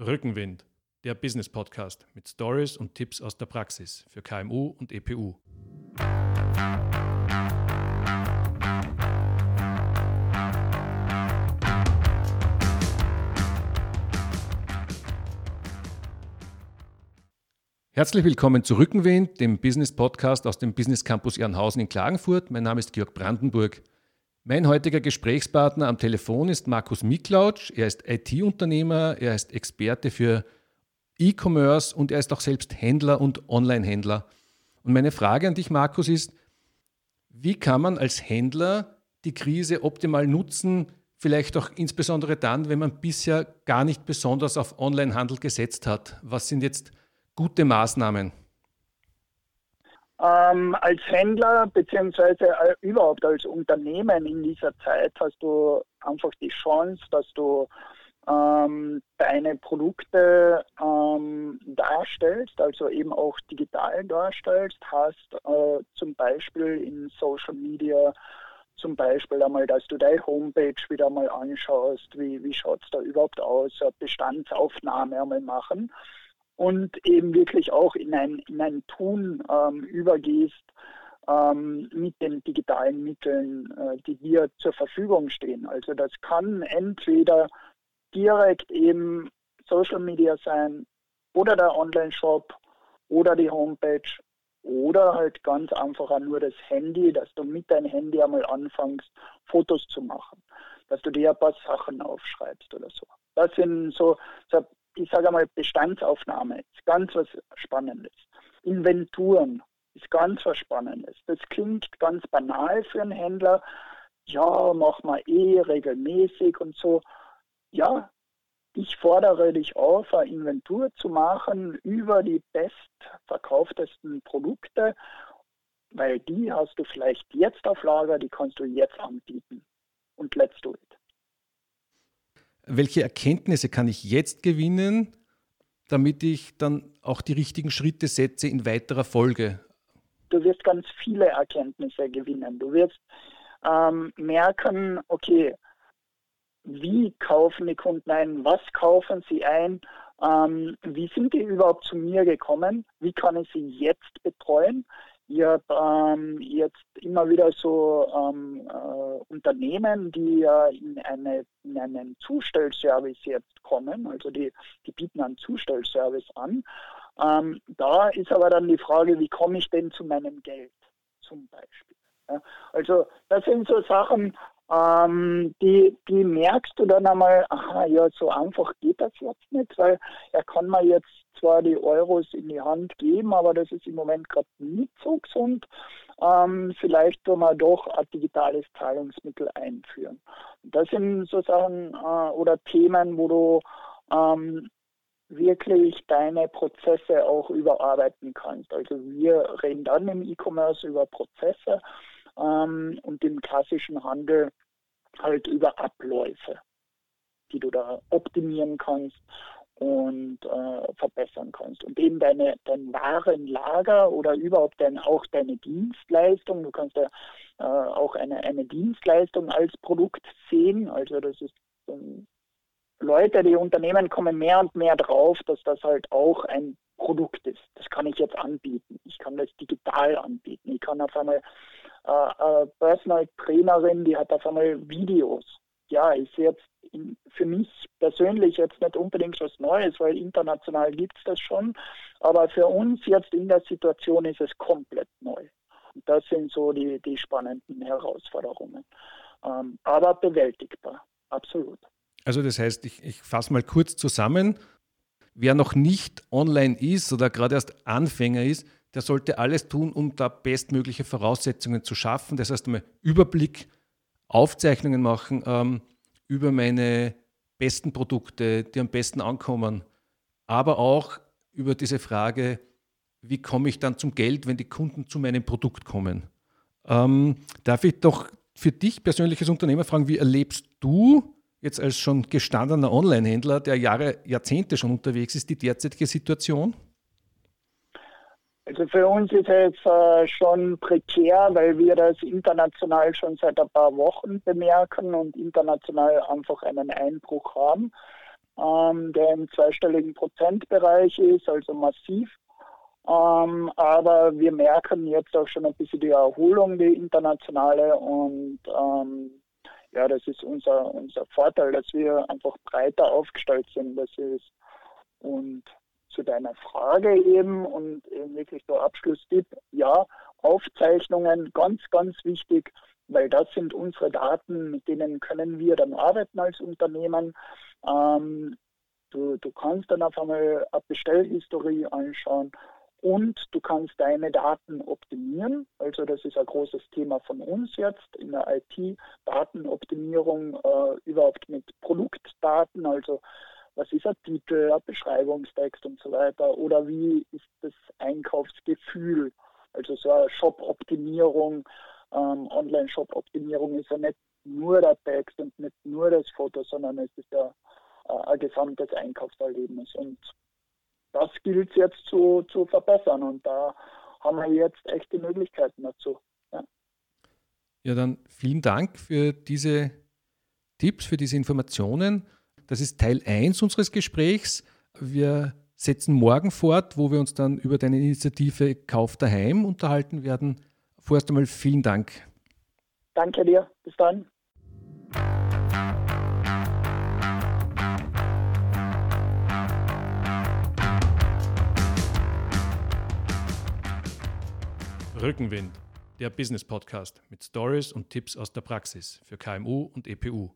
Rückenwind, der Business Podcast mit Stories und Tipps aus der Praxis für KMU und EPU. Herzlich willkommen zu Rückenwind, dem Business Podcast aus dem Business Campus Ehrenhausen in Klagenfurt. Mein Name ist Georg Brandenburg. Mein heutiger Gesprächspartner am Telefon ist Markus Miklautsch. Er ist IT-Unternehmer, er ist Experte für E-Commerce und er ist auch selbst Händler und Online-Händler. Und meine Frage an dich, Markus, ist, wie kann man als Händler die Krise optimal nutzen, vielleicht auch insbesondere dann, wenn man bisher gar nicht besonders auf Online-Handel gesetzt hat? Was sind jetzt gute Maßnahmen? Ähm, als Händler beziehungsweise äh, überhaupt als Unternehmen in dieser Zeit hast du einfach die Chance, dass du ähm, deine Produkte ähm, darstellst, also eben auch digital darstellst, hast äh, zum Beispiel in Social Media zum Beispiel einmal, dass du deine Homepage wieder mal anschaust, wie, wie schaut es da überhaupt aus, Bestandsaufnahme einmal machen und eben wirklich auch in ein, in ein Tun ähm, übergehst ähm, mit den digitalen Mitteln, äh, die dir zur Verfügung stehen. Also das kann entweder direkt eben Social Media sein oder der Online-Shop oder die Homepage oder halt ganz einfach nur das Handy, dass du mit deinem Handy einmal anfängst, Fotos zu machen, dass du dir ein paar Sachen aufschreibst oder so. Das sind so, so ich sage einmal, Bestandsaufnahme ist ganz was Spannendes. Inventuren ist ganz was Spannendes. Das klingt ganz banal für einen Händler. Ja, mach mal eh regelmäßig und so. Ja, ich fordere dich auf, eine Inventur zu machen über die bestverkauftesten Produkte, weil die hast du vielleicht jetzt auf Lager, die kannst du jetzt anbieten. Und let's do it welche Erkenntnisse kann ich jetzt gewinnen, damit ich dann auch die richtigen Schritte setze in weiterer Folge? Du wirst ganz viele Erkenntnisse gewinnen. Du wirst ähm, merken, okay, wie kaufen die Kunden ein, was kaufen sie ein, ähm, wie sind die überhaupt zu mir gekommen, wie kann ich sie jetzt betreuen, ich habe ähm, jetzt immer wieder so ähm, äh, Unternehmen, die äh, in, eine, in einen Zustellservice jetzt kommen, also die, die bieten einen Zustellservice an. Ähm, da ist aber dann die Frage, wie komme ich denn zu meinem Geld zum Beispiel. Ja, also das sind so Sachen, ähm, die, die merkst du dann einmal, aha, ja, so einfach geht das jetzt nicht, weil er kann mir jetzt zwar die Euros in die Hand geben, aber das ist im Moment gerade nicht so gesund. Ähm, vielleicht tun wir doch ein digitales Zahlungsmittel einführen. Das sind so Sachen äh, oder Themen, wo du ähm, wirklich deine Prozesse auch überarbeiten kannst. Also wir reden dann im E-Commerce über Prozesse ähm, und im klassischen Handel halt über Abläufe, die du da optimieren kannst und äh, verbessern kannst. Und eben deine, dein Warenlager oder überhaupt dein, auch deine Dienstleistung, du kannst ja äh, auch eine, eine Dienstleistung als Produkt sehen. Also das ist ähm, Leute, die Unternehmen kommen mehr und mehr drauf, dass das halt auch ein Produkt ist. Das kann ich jetzt anbieten. Ich kann das digital anbieten. Ich kann auf einmal äh, äh, Personal Trainerin, die hat auf einmal Videos. Ja, ist jetzt in, für mich persönlich jetzt nicht unbedingt was Neues, weil international gibt es das schon. Aber für uns jetzt in der Situation ist es komplett neu. Und das sind so die, die spannenden Herausforderungen. Ähm, aber bewältigbar, absolut. Also das heißt, ich, ich fasse mal kurz zusammen. Wer noch nicht online ist oder gerade erst Anfänger ist, der sollte alles tun, um da bestmögliche Voraussetzungen zu schaffen. Das heißt, einmal Überblick, Aufzeichnungen machen ähm, über meine besten Produkte, die am besten ankommen, aber auch über diese Frage, wie komme ich dann zum Geld, wenn die Kunden zu meinem Produkt kommen. Ähm, darf ich doch für dich persönliches Unternehmer fragen, wie erlebst du jetzt als schon gestandener Online-Händler, der Jahre, Jahrzehnte schon unterwegs ist, die derzeitige Situation? Also für uns ist es äh, schon prekär, weil wir das international schon seit ein paar Wochen bemerken und international einfach einen Einbruch haben. ähm, der im zweistelligen Prozentbereich ist, also massiv. Ähm, aber wir merken jetzt auch schon ein bisschen die Erholung, die internationale. Und ähm, ja, das ist unser, unser Vorteil, dass wir einfach breiter aufgestellt sind. Das ist und zu deiner Frage eben und eben wirklich so Abschlusstipp, ja, Aufzeichnungen ganz, ganz wichtig, weil das sind unsere Daten, mit denen können wir dann arbeiten als Unternehmen. Ähm, du, du kannst dann auf einmal eine Bestellhistorie anschauen und du kannst deine Daten optimieren. Also das ist ein großes Thema von uns jetzt in der IT, Datenoptimierung äh, überhaupt mit Produktdaten, also was ist ein Titel, ein Beschreibungstext und so weiter oder wie ist das Einkaufsgefühl, also so eine Shop-Optimierung, ähm, Online-Shop-Optimierung ist ja nicht nur der Text und nicht nur das Foto, sondern es ist ja äh, ein gesamtes Einkaufserlebnis und das gilt es jetzt zu, zu verbessern und da haben wir jetzt echt die Möglichkeiten dazu. Ja. ja, dann vielen Dank für diese Tipps, für diese Informationen. Das ist Teil 1 unseres Gesprächs. Wir setzen morgen fort, wo wir uns dann über deine Initiative Kauf daheim unterhalten werden. Vorerst einmal vielen Dank. Danke dir. Bis dann. Rückenwind, der Business Podcast mit Stories und Tipps aus der Praxis für KMU und EPU.